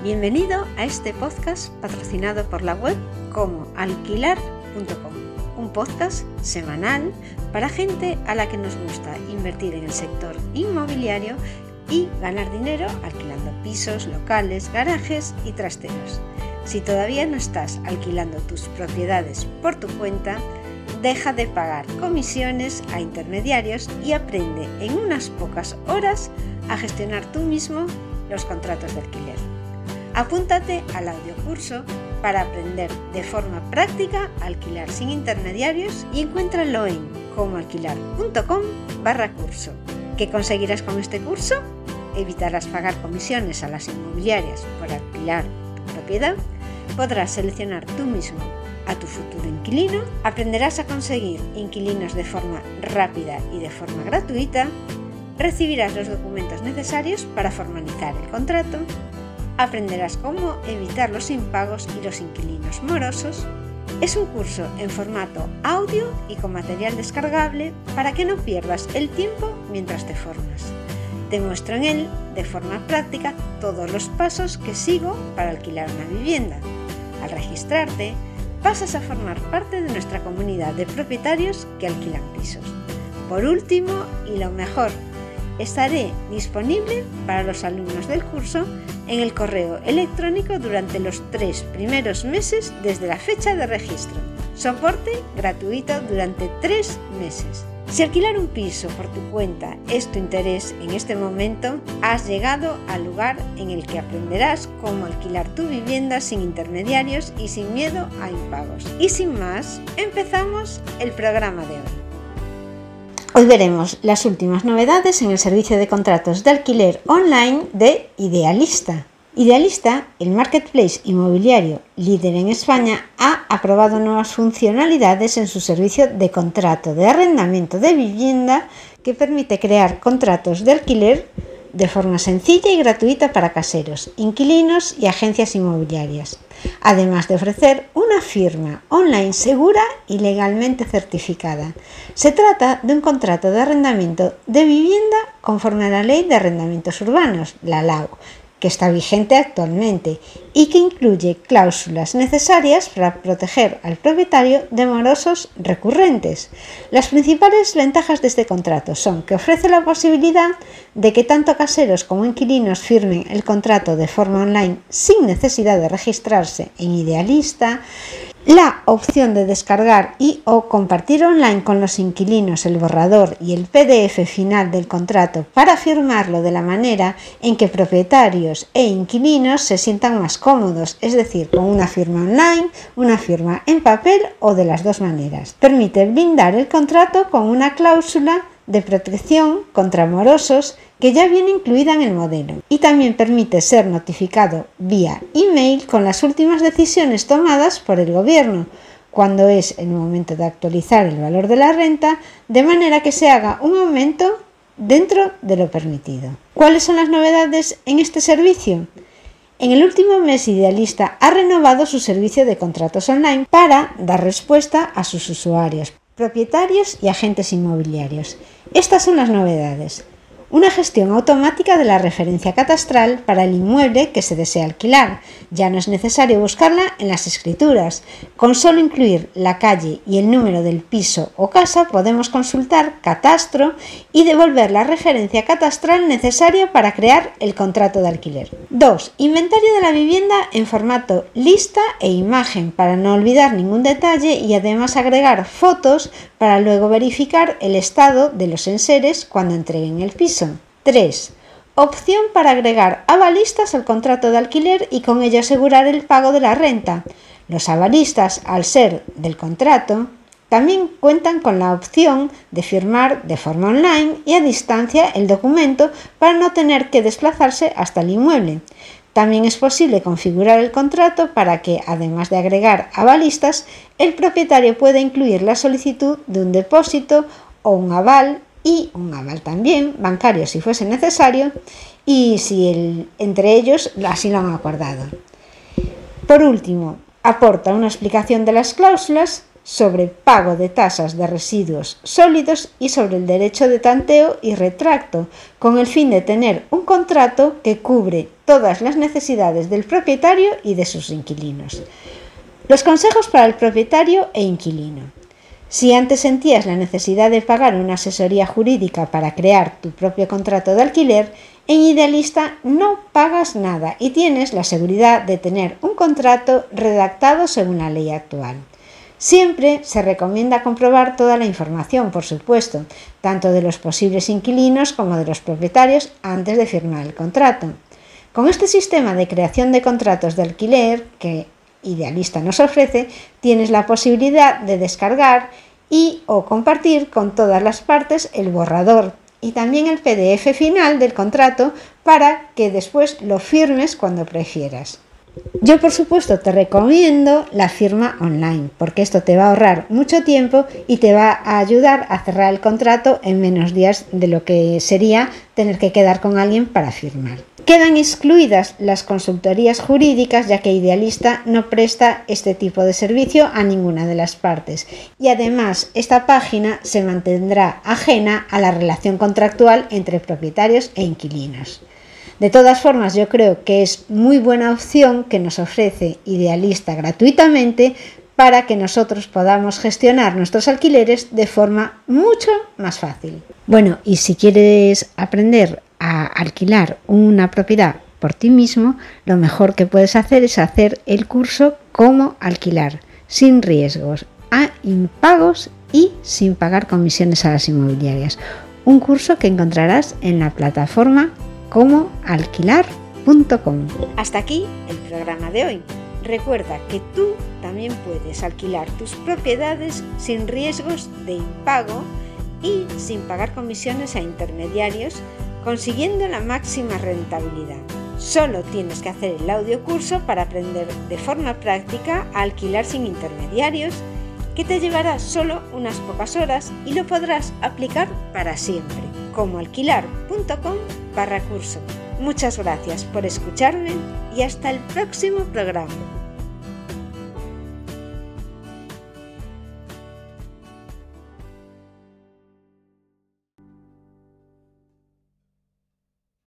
Bienvenido a este podcast patrocinado por la web como alquilar.com, un podcast semanal para gente a la que nos gusta invertir en el sector inmobiliario y ganar dinero alquilando pisos, locales, garajes y trasteros. Si todavía no estás alquilando tus propiedades por tu cuenta, deja de pagar comisiones a intermediarios y aprende en unas pocas horas a gestionar tú mismo los contratos de alquiler. Apúntate al audiocurso para aprender de forma práctica a alquilar sin intermediarios y encuéntralo en comoalquilar.com barra curso. ¿Qué conseguirás con este curso? Evitarás pagar comisiones a las inmobiliarias por alquilar tu propiedad, podrás seleccionar tú mismo a tu futuro inquilino, aprenderás a conseguir inquilinos de forma rápida y de forma gratuita, recibirás los documentos necesarios para formalizar el contrato, aprenderás cómo evitar los impagos y los inquilinos morosos. Es un curso en formato audio y con material descargable para que no pierdas el tiempo mientras te formas. Te muestro en él, de forma práctica, todos los pasos que sigo para alquilar una vivienda. Al registrarte, pasas a formar parte de nuestra comunidad de propietarios que alquilan pisos. Por último, y lo mejor, estaré disponible para los alumnos del curso en el correo electrónico durante los tres primeros meses desde la fecha de registro. Soporte gratuito durante tres meses. Si alquilar un piso por tu cuenta es tu interés en este momento, has llegado al lugar en el que aprenderás cómo alquilar tu vivienda sin intermediarios y sin miedo a impagos. Y sin más, empezamos el programa de hoy. Hoy veremos las últimas novedades en el servicio de contratos de alquiler online de Idealista. Idealista, el marketplace inmobiliario líder en España, ha aprobado nuevas funcionalidades en su servicio de contrato de arrendamiento de vivienda que permite crear contratos de alquiler de forma sencilla y gratuita para caseros, inquilinos y agencias inmobiliarias, además de ofrecer una firma online segura y legalmente certificada. Se trata de un contrato de arrendamiento de vivienda conforme a la Ley de Arrendamientos Urbanos, la LAU, que está vigente actualmente y que incluye cláusulas necesarias para proteger al propietario de morosos recurrentes. Las principales ventajas de este contrato son que ofrece la posibilidad de que tanto caseros como inquilinos firmen el contrato de forma online sin necesidad de registrarse en Idealista, la opción de descargar y o compartir online con los inquilinos el borrador y el PDF final del contrato para firmarlo de la manera en que propietarios e inquilinos se sientan más cómodos, es decir, con una firma online, una firma en papel o de las dos maneras. Permite blindar el contrato con una cláusula de protección contra morosos que ya viene incluida en el modelo y también permite ser notificado vía email con las últimas decisiones tomadas por el gobierno cuando es el momento de actualizar el valor de la renta de manera que se haga un aumento dentro de lo permitido. ¿Cuáles son las novedades en este servicio? En el último mes Idealista ha renovado su servicio de contratos online para dar respuesta a sus usuarios, propietarios y agentes inmobiliarios. Estas son las novedades una gestión automática de la referencia catastral para el inmueble que se desea alquilar. Ya no es necesario buscarla en las escrituras. Con solo incluir la calle y el número del piso o casa podemos consultar catastro y devolver la referencia catastral necesaria para crear el contrato de alquiler. 2. Inventario de la vivienda en formato lista e imagen para no olvidar ningún detalle y además agregar fotos para luego verificar el estado de los enseres cuando entreguen el piso. 3. Opción para agregar avalistas al contrato de alquiler y con ello asegurar el pago de la renta. Los avalistas, al ser del contrato, también cuentan con la opción de firmar de forma online y a distancia el documento para no tener que desplazarse hasta el inmueble. También es posible configurar el contrato para que, además de agregar avalistas, el propietario pueda incluir la solicitud de un depósito o un aval y un aval también bancario si fuese necesario y si el, entre ellos así lo han acordado. Por último, aporta una explicación de las cláusulas sobre pago de tasas de residuos sólidos y sobre el derecho de tanteo y retracto, con el fin de tener un contrato que cubre todas las necesidades del propietario y de sus inquilinos. Los consejos para el propietario e inquilino. Si antes sentías la necesidad de pagar una asesoría jurídica para crear tu propio contrato de alquiler, en Idealista no pagas nada y tienes la seguridad de tener un contrato redactado según la ley actual. Siempre se recomienda comprobar toda la información, por supuesto, tanto de los posibles inquilinos como de los propietarios antes de firmar el contrato. Con este sistema de creación de contratos de alquiler que Idealista nos ofrece, tienes la posibilidad de descargar y o compartir con todas las partes el borrador y también el PDF final del contrato para que después lo firmes cuando prefieras. Yo por supuesto te recomiendo la firma online porque esto te va a ahorrar mucho tiempo y te va a ayudar a cerrar el contrato en menos días de lo que sería tener que quedar con alguien para firmar. Quedan excluidas las consultorías jurídicas ya que Idealista no presta este tipo de servicio a ninguna de las partes y además esta página se mantendrá ajena a la relación contractual entre propietarios e inquilinos. De todas formas, yo creo que es muy buena opción que nos ofrece Idealista gratuitamente para que nosotros podamos gestionar nuestros alquileres de forma mucho más fácil. Bueno, y si quieres aprender a alquilar una propiedad por ti mismo, lo mejor que puedes hacer es hacer el curso Cómo alquilar, sin riesgos, a impagos y sin pagar comisiones a las inmobiliarias. Un curso que encontrarás en la plataforma comoalquilar.com. Hasta aquí el programa de hoy. Recuerda que tú también puedes alquilar tus propiedades sin riesgos de impago y sin pagar comisiones a intermediarios consiguiendo la máxima rentabilidad. Solo tienes que hacer el audio curso para aprender de forma práctica a alquilar sin intermediarios, que te llevará solo unas pocas horas y lo podrás aplicar para siempre, como alquilar.com barra curso. Muchas gracias por escucharme y hasta el próximo programa.